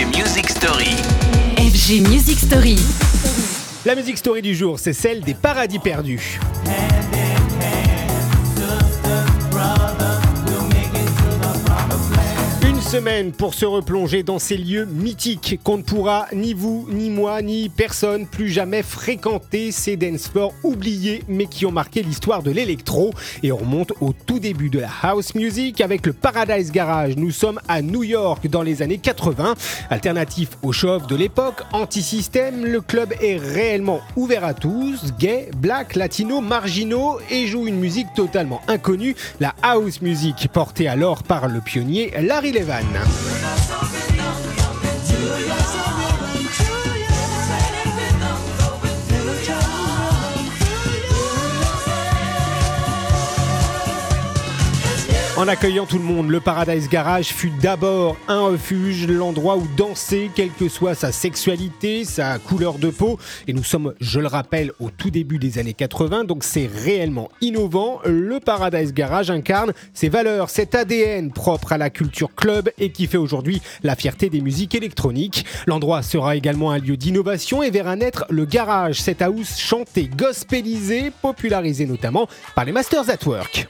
FG Music Story. FG Music Story. La musique story du jour, c'est celle des paradis perdus. Semaine pour se replonger dans ces lieux mythiques qu'on ne pourra ni vous, ni moi, ni personne plus jamais fréquenter ces dance floors oubliés mais qui ont marqué l'histoire de l'électro. Et on remonte au tout début de la house music avec le Paradise Garage. Nous sommes à New York dans les années 80. Alternatif au show de l'époque, anti-système, le club est réellement ouvert à tous, gay, black, latino, marginaux et joue une musique totalement inconnue, la house music portée alors par le pionnier Larry Levan. Ghana. En accueillant tout le monde, le Paradise Garage fut d'abord un refuge, l'endroit où danser, quelle que soit sa sexualité, sa couleur de peau. Et nous sommes, je le rappelle, au tout début des années 80, donc c'est réellement innovant. Le Paradise Garage incarne ses valeurs, cet ADN propre à la culture club et qui fait aujourd'hui la fierté des musiques électroniques. L'endroit sera également un lieu d'innovation et verra naître le garage, cette house chantée, gospelisée, popularisée notamment par les Masters at Work.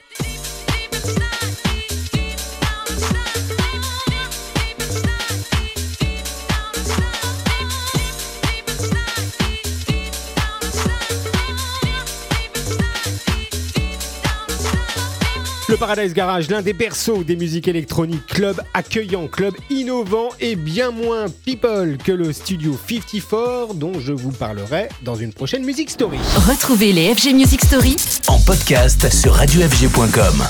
Le Paradise Garage, l'un des berceaux des musiques électroniques, club accueillant, club innovant et bien moins people que le Studio 54 dont je vous parlerai dans une prochaine Music Story. Retrouvez les FG Music Story En podcast sur radiofg.com.